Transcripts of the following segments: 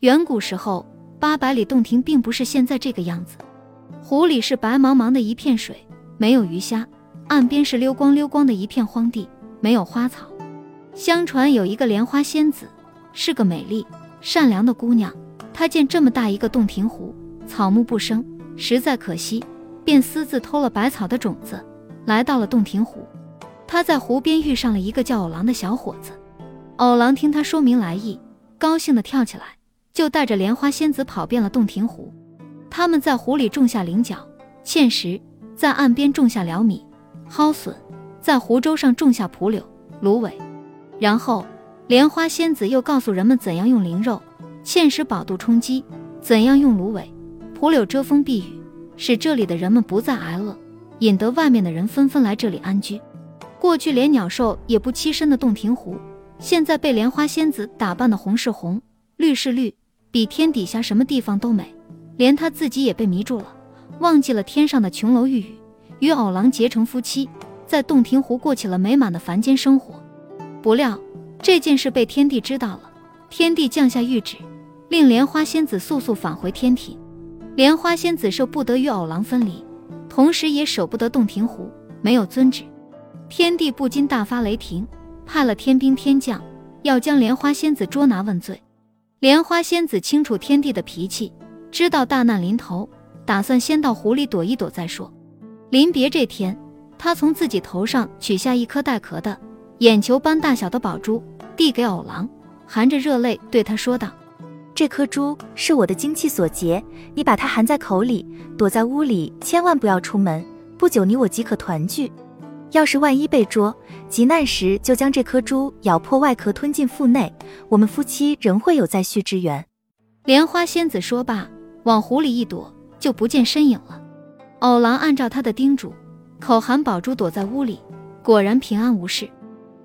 远古时候，八百里洞庭并不是现在这个样子。湖里是白茫茫的一片水，没有鱼虾；岸边是溜光溜光的一片荒地，没有花草。相传有一个莲花仙子，是个美丽善良的姑娘。她见这么大一个洞庭湖，草木不生，实在可惜，便私自偷了百草的种子，来到了洞庭湖。她在湖边遇上了一个叫偶郎的小伙子。偶郎听他说明来意，高兴地跳起来，就带着莲花仙子跑遍了洞庭湖。他们在湖里种下菱角、芡实，在岸边种下辽米、蒿笋，在湖洲上种下蒲柳、芦苇。然后，莲花仙子又告诉人们怎样用灵肉、芡实饱度充饥，怎样用芦苇、蒲柳遮风避雨，使这里的人们不再挨饿，引得外面的人纷纷来这里安居。过去连鸟兽也不栖身的洞庭湖。现在被莲花仙子打扮的红是红，绿是绿，比天底下什么地方都美，连她自己也被迷住了，忘记了天上的琼楼玉宇，与偶郎结成夫妻，在洞庭湖过起了美满的凡间生活。不料这件事被天帝知道了，天帝降下谕旨，令莲花仙子速速返回天庭。莲花仙子舍不得与偶郎分离，同时也舍不得洞庭湖，没有遵旨，天帝不禁大发雷霆。派了天兵天将，要将莲花仙子捉拿问罪。莲花仙子清楚天帝的脾气，知道大难临头，打算先到湖里躲一躲再说。临别这天，她从自己头上取下一颗带壳的、眼球般大小的宝珠，递给偶郎，含着热泪对他说道：“这颗珠是我的精气所结，你把它含在口里，躲在屋里，千万不要出门。不久，你我即可团聚。”要是万一被捉，急难时就将这颗珠咬破外壳吞进腹内，我们夫妻仍会有再续之缘。莲花仙子说罢，往湖里一躲，就不见身影了。偶郎按照他的叮嘱，口含宝珠躲在屋里，果然平安无事。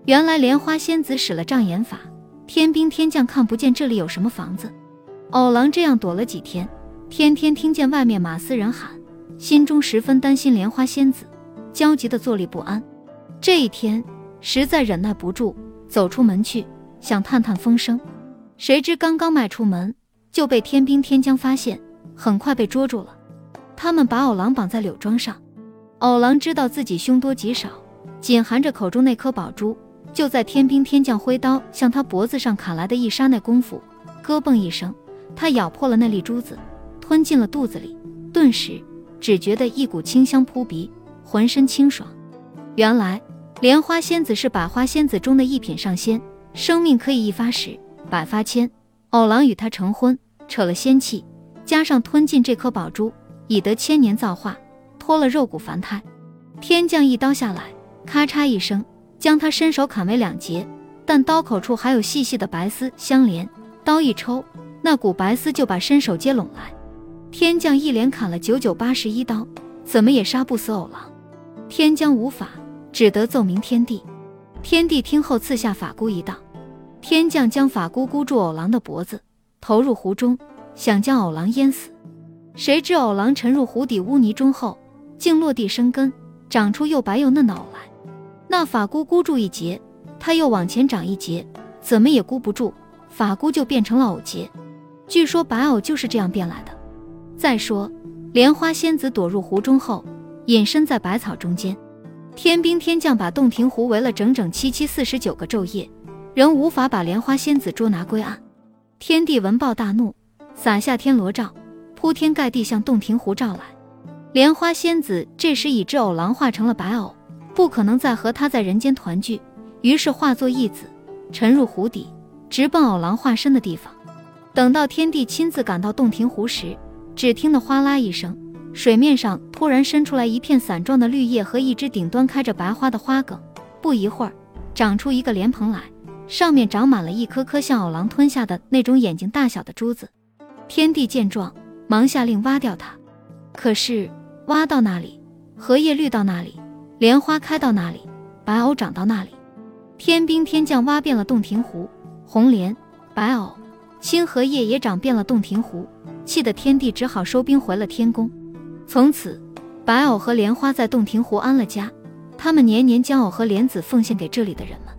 原来莲花仙子使了障眼法，天兵天将看不见这里有什么房子。偶郎这样躲了几天，天天听见外面马嘶人喊，心中十分担心莲花仙子。焦急的坐立不安，这一天实在忍耐不住，走出门去想探探风声，谁知刚刚迈出门就被天兵天将发现，很快被捉住了。他们把偶郎绑在柳桩上，偶郎知道自己凶多吉少，紧含着口中那颗宝珠，就在天兵天将挥刀向他脖子上砍来的一刹那功夫，咯嘣一声，他咬破了那粒珠子，吞进了肚子里，顿时只觉得一股清香扑鼻。浑身清爽，原来莲花仙子是百花仙子中的一品上仙，生命可以一发十，百发千。偶郎与她成婚，扯了仙气，加上吞进这颗宝珠，已得千年造化，脱了肉骨凡胎。天降一刀下来，咔嚓一声，将他身手砍为两截，但刀口处还有细细的白丝相连，刀一抽，那股白丝就把身手接拢来。天降一连砍了九九八十一刀，怎么也杀不死偶郎。天将无法，只得奏明天帝。天帝听后赐下法箍一道，天将将法箍箍住偶郎的脖子，投入湖中，想将偶郎淹死。谁知偶郎沉入湖底污泥中后，竟落地生根，长出又白又嫩的藕来。那法箍箍住一截，他又往前长一截，怎么也箍不住，法箍就变成了藕节。据说白藕就是这样变来的。再说莲花仙子躲入湖中后。隐身在百草中间，天兵天将把洞庭湖围了整整七七四十九个昼夜，仍无法把莲花仙子捉拿归案。天帝闻报大怒，撒下天罗罩，铺天盖地向洞庭湖照来。莲花仙子这时已知偶郎化成了白偶，不可能再和他在人间团聚，于是化作一子，沉入湖底，直奔偶郎化身的地方。等到天帝亲自赶到洞庭湖时，只听得哗啦一声。水面上突然伸出来一片伞状的绿叶和一只顶端开着白花的花梗，不一会儿，长出一个莲蓬来，上面长满了一颗颗像偶郎吞下的那种眼睛大小的珠子。天帝见状，忙下令挖掉它。可是挖到那里，荷叶绿到那里，莲花开到那里，白藕长到那里。天兵天将挖遍了洞庭湖，红莲、白藕、青荷叶也长遍了洞庭湖，气得天帝只好收兵回了天宫。从此，白藕和莲花在洞庭湖安了家，他们年年将藕和莲子奉献给这里的人们。